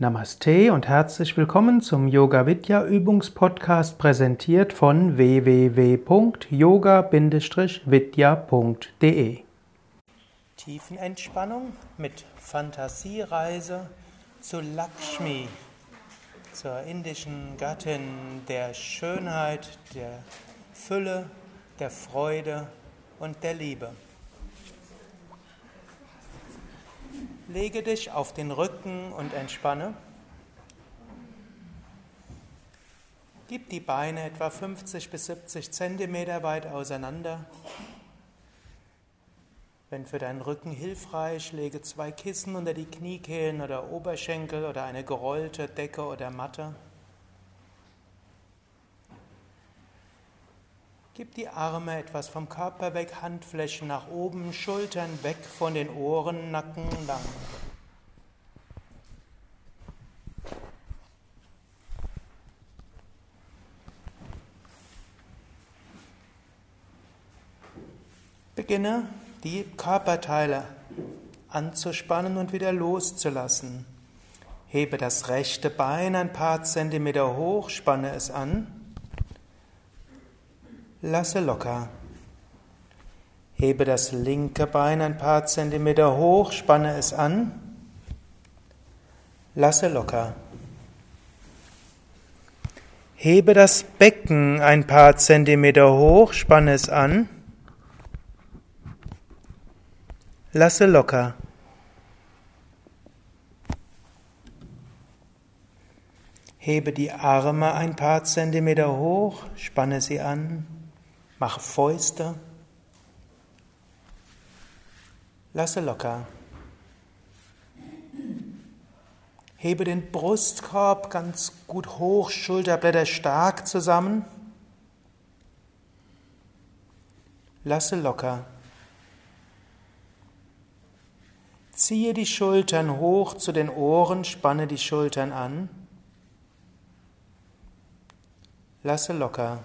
Namaste und herzlich willkommen zum Yoga Vidya Übungspodcast präsentiert von www.yoga-vidya.de. Tiefenentspannung mit Fantasiereise zu Lakshmi, zur indischen Gattin der Schönheit, der Fülle, der Freude und der Liebe. Lege dich auf den Rücken und entspanne. Gib die Beine etwa 50 bis 70 Zentimeter weit auseinander. Wenn für deinen Rücken hilfreich, lege zwei Kissen unter die Kniekehlen oder Oberschenkel oder eine gerollte Decke oder Matte. Gib die Arme etwas vom Körper weg, Handflächen nach oben, Schultern weg von den Ohren, Nacken lang. Beginne die Körperteile anzuspannen und wieder loszulassen. Hebe das rechte Bein ein paar Zentimeter hoch, spanne es an. Lasse locker. Hebe das linke Bein ein paar Zentimeter hoch, spanne es an. Lasse locker. Hebe das Becken ein paar Zentimeter hoch, spanne es an. Lasse locker. Hebe die Arme ein paar Zentimeter hoch, spanne sie an. Mache Fäuste. Lasse locker. Hebe den Brustkorb ganz gut hoch, Schulterblätter stark zusammen. Lasse locker. Ziehe die Schultern hoch zu den Ohren, spanne die Schultern an. Lasse locker.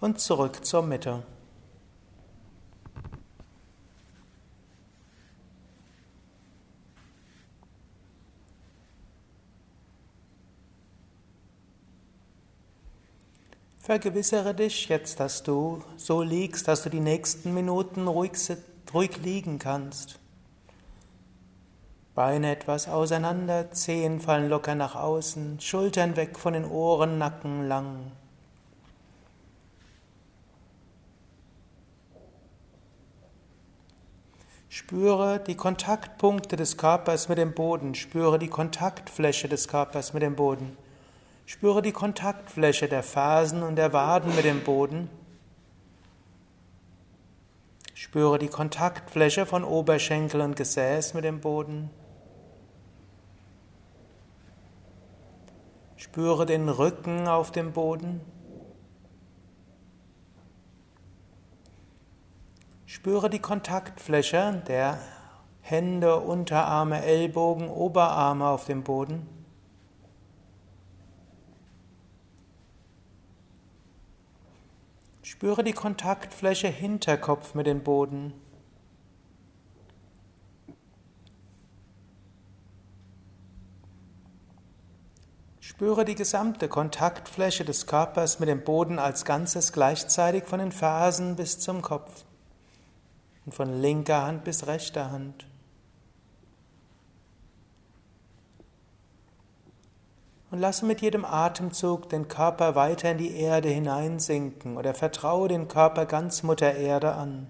Und zurück zur Mitte. Vergewissere dich jetzt, dass du so liegst, dass du die nächsten Minuten ruhig, ruhig liegen kannst. Beine etwas auseinander, Zehen fallen locker nach außen, Schultern weg von den Ohren, Nacken lang. Spüre die Kontaktpunkte des Körpers mit dem Boden. Spüre die Kontaktfläche des Körpers mit dem Boden. Spüre die Kontaktfläche der Fersen und der Waden mit dem Boden. Spüre die Kontaktfläche von Oberschenkel und Gesäß mit dem Boden. Spüre den Rücken auf dem Boden. Spüre die Kontaktfläche der Hände, Unterarme, Ellbogen, Oberarme auf dem Boden. Spüre die Kontaktfläche Hinterkopf mit dem Boden. Spüre die gesamte Kontaktfläche des Körpers mit dem Boden als Ganzes gleichzeitig von den Fersen bis zum Kopf und von linker Hand bis rechter Hand. Und lasse mit jedem Atemzug den Körper weiter in die Erde hineinsinken oder vertraue den Körper ganz Mutter Erde an.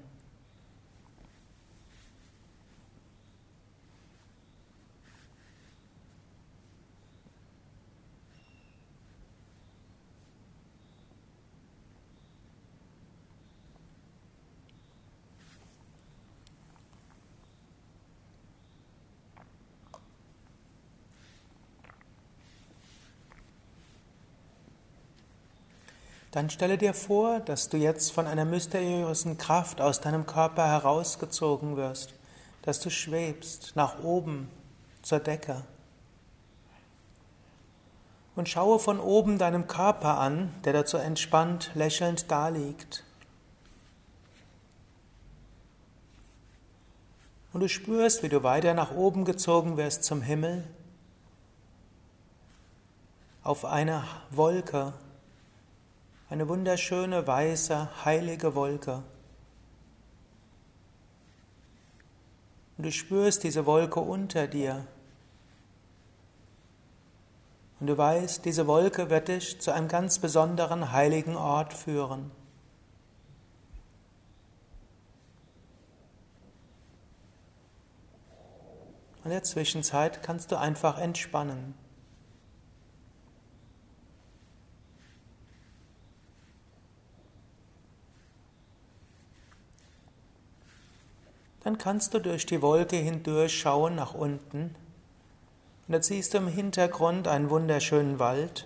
Dann stelle dir vor, dass du jetzt von einer mysteriösen Kraft aus deinem Körper herausgezogen wirst, dass du schwebst nach oben zur Decke. Und schaue von oben deinem Körper an, der dazu entspannt lächelnd daliegt. Und du spürst, wie du weiter nach oben gezogen wirst zum Himmel, auf einer Wolke, eine wunderschöne, weiße, heilige Wolke. Und du spürst diese Wolke unter dir. Und du weißt, diese Wolke wird dich zu einem ganz besonderen heiligen Ort führen. In der Zwischenzeit kannst du einfach entspannen. Dann kannst du durch die Wolke hindurch schauen nach unten und da siehst du im Hintergrund einen wunderschönen Wald.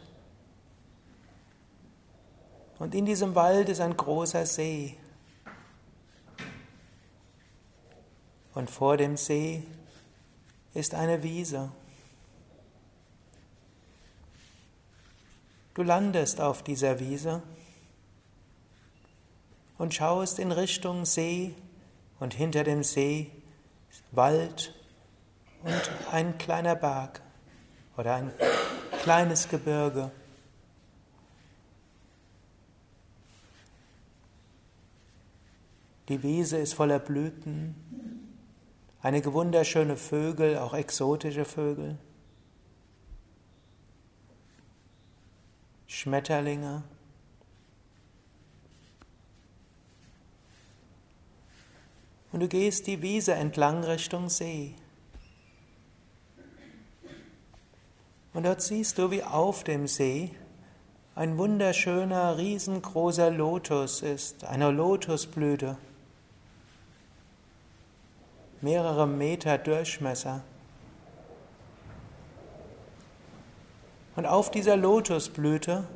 Und in diesem Wald ist ein großer See. Und vor dem See ist eine Wiese. Du landest auf dieser Wiese und schaust in Richtung See und hinter dem See Wald und ein kleiner Berg oder ein kleines Gebirge. Die Wiese ist voller Blüten, einige wunderschöne Vögel, auch exotische Vögel, Schmetterlinge. Und du gehst die Wiese entlang Richtung See. Und dort siehst du, wie auf dem See ein wunderschöner, riesengroßer Lotus ist, eine Lotusblüte, mehrere Meter Durchmesser. Und auf dieser Lotusblüte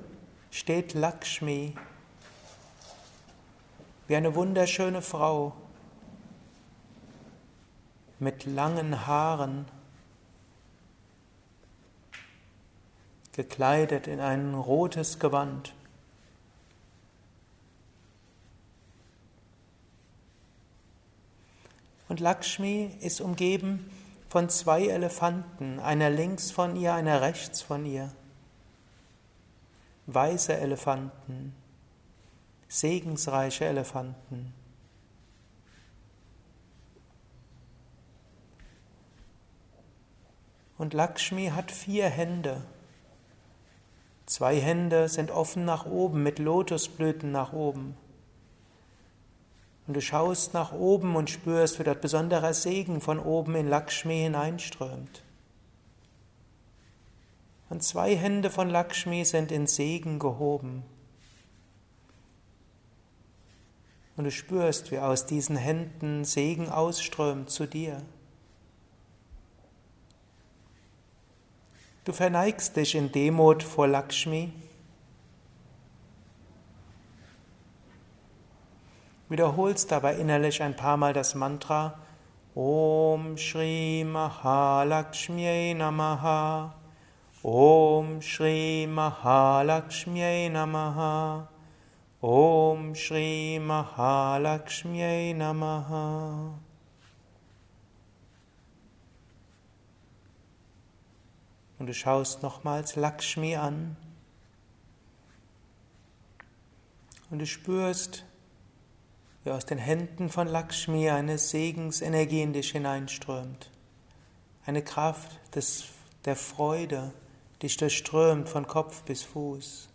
steht Lakshmi, wie eine wunderschöne Frau mit langen Haaren gekleidet in ein rotes Gewand. Und Lakshmi ist umgeben von zwei Elefanten, einer links von ihr, einer rechts von ihr. Weiße Elefanten, segensreiche Elefanten. Und Lakshmi hat vier Hände. Zwei Hände sind offen nach oben, mit Lotusblüten nach oben. Und du schaust nach oben und spürst, wie dort besonderer Segen von oben in Lakshmi hineinströmt. Und zwei Hände von Lakshmi sind in Segen gehoben. Und du spürst, wie aus diesen Händen Segen ausströmt zu dir. Du verneigst dich in Demut vor Lakshmi. Wiederholst dabei innerlich ein paar Mal das Mantra Om Shri Mahalakshmi Namaha. Om Shri Mahalakshmi Namaha. Om Shri Mahalakshmi Namaha Und du schaust nochmals Lakshmi an. Und du spürst, wie aus den Händen von Lakshmi eine Segensenergie in dich hineinströmt. Eine Kraft des, der Freude, dich durchströmt von Kopf bis Fuß.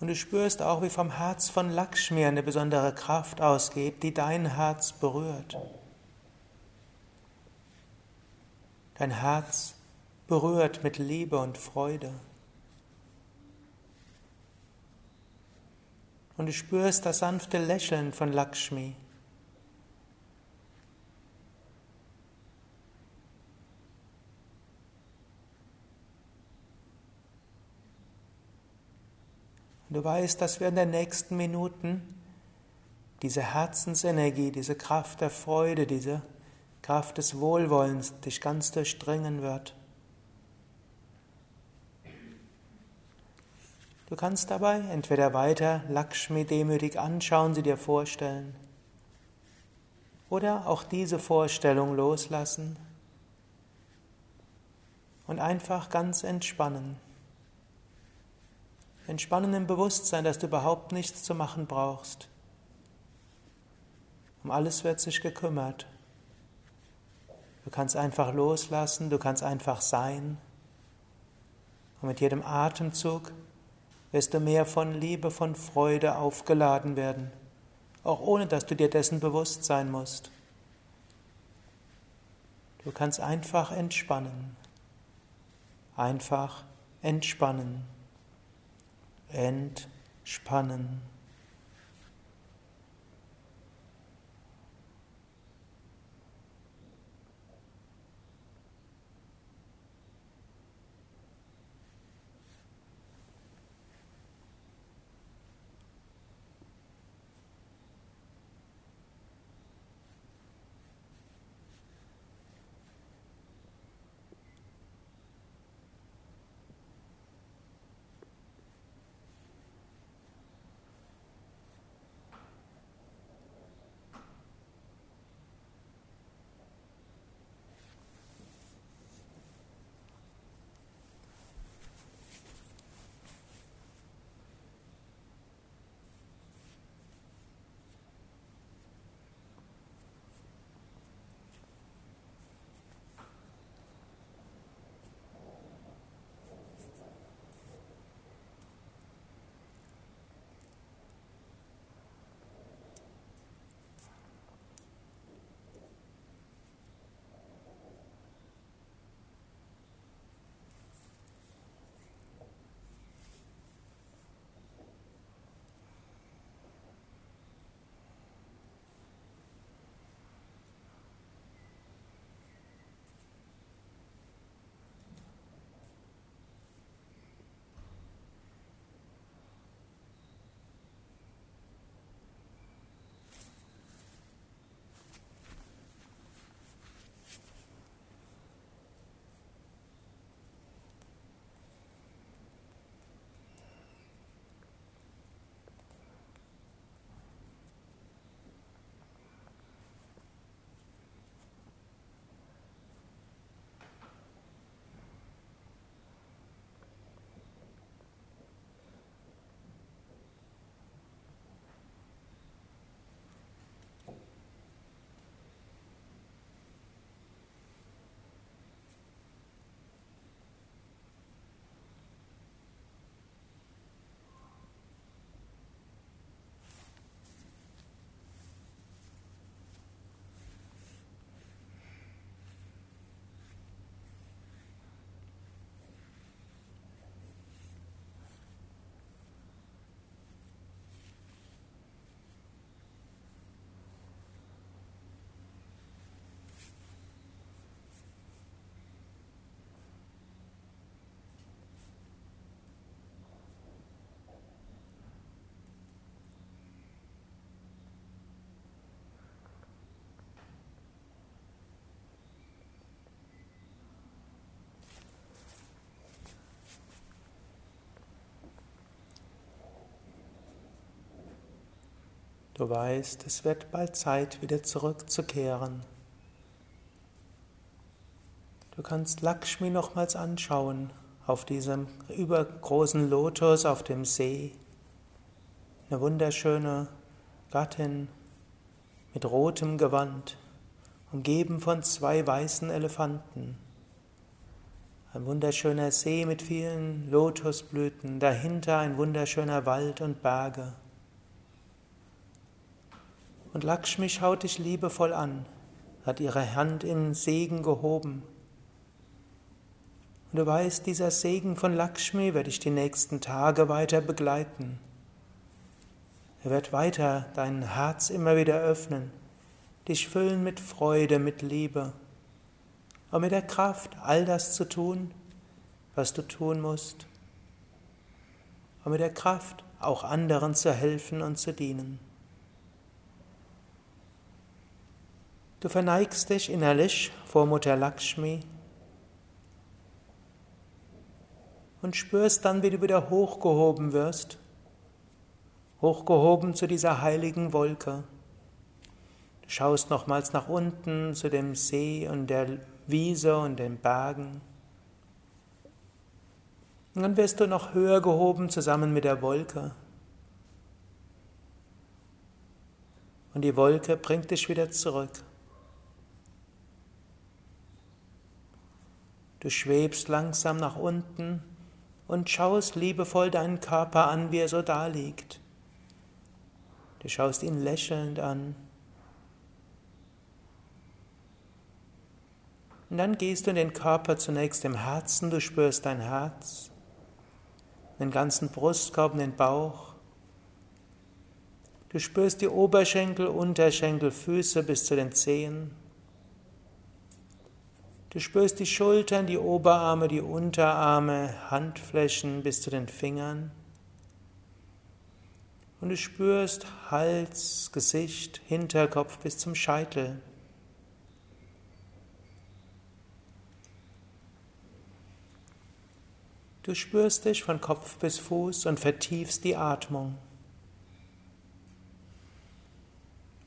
Und du spürst auch, wie vom Herz von Lakshmi eine besondere Kraft ausgeht, die dein Herz berührt. Dein Herz berührt mit Liebe und Freude. Und du spürst das sanfte Lächeln von Lakshmi. Du weißt, dass wir in den nächsten Minuten diese Herzensenergie, diese Kraft der Freude, diese Kraft des Wohlwollens dich ganz durchdringen wird. Du kannst dabei entweder weiter Lakshmi demütig anschauen, sie dir vorstellen, oder auch diese Vorstellung loslassen und einfach ganz entspannen. Entspannen im Bewusstsein, dass du überhaupt nichts zu machen brauchst. Um alles wird sich gekümmert. Du kannst einfach loslassen, du kannst einfach sein. Und mit jedem Atemzug wirst du mehr von Liebe, von Freude aufgeladen werden, auch ohne dass du dir dessen bewusst sein musst. Du kannst einfach entspannen, einfach entspannen, entspannen. Du weißt, es wird bald Zeit, wieder zurückzukehren. Du kannst Lakshmi nochmals anschauen auf diesem übergroßen Lotus auf dem See. Eine wunderschöne Gattin mit rotem Gewand, umgeben von zwei weißen Elefanten. Ein wunderschöner See mit vielen Lotusblüten, dahinter ein wunderschöner Wald und Berge. Und Lakshmi schaut dich liebevoll an, hat ihre Hand in Segen gehoben. Und du weißt, dieser Segen von Lakshmi wird dich die nächsten Tage weiter begleiten. Er wird weiter dein Herz immer wieder öffnen, dich füllen mit Freude, mit Liebe und mit der Kraft, all das zu tun, was du tun musst. und mit der Kraft, auch anderen zu helfen und zu dienen. Du verneigst dich innerlich vor Mutter Lakshmi und spürst dann, wie du wieder hochgehoben wirst, hochgehoben zu dieser heiligen Wolke. Du schaust nochmals nach unten zu dem See und der Wiese und den Bergen. Und dann wirst du noch höher gehoben zusammen mit der Wolke. Und die Wolke bringt dich wieder zurück. Du schwebst langsam nach unten und schaust liebevoll deinen Körper an, wie er so da liegt. Du schaust ihn lächelnd an. Und dann gehst du in den Körper zunächst im Herzen, du spürst dein Herz, den ganzen Brustkorb, den Bauch. Du spürst die Oberschenkel, Unterschenkel, Füße bis zu den Zehen. Du spürst die Schultern, die Oberarme, die Unterarme, Handflächen bis zu den Fingern. Und du spürst Hals, Gesicht, Hinterkopf bis zum Scheitel. Du spürst dich von Kopf bis Fuß und vertiefst die Atmung.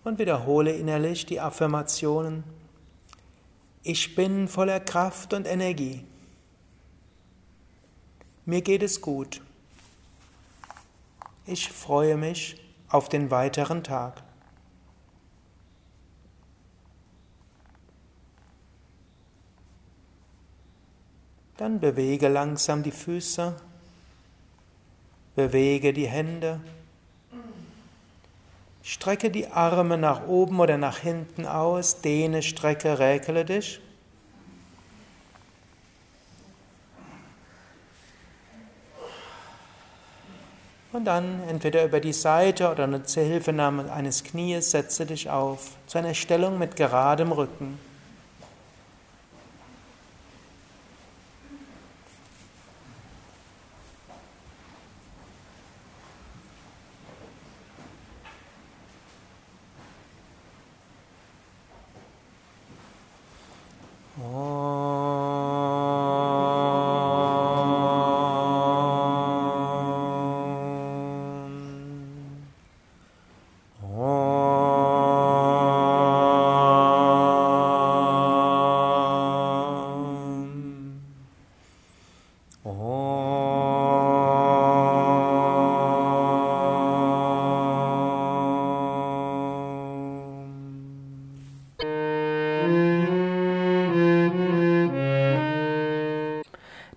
Und wiederhole innerlich die Affirmationen ich bin voller Kraft und Energie. Mir geht es gut. Ich freue mich auf den weiteren Tag. Dann bewege langsam die Füße, bewege die Hände. Strecke die Arme nach oben oder nach hinten aus, dehne, strecke, räkele dich. Und dann entweder über die Seite oder eine Zuhilfenahme eines Knies setze dich auf zu einer Stellung mit geradem Rücken.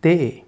って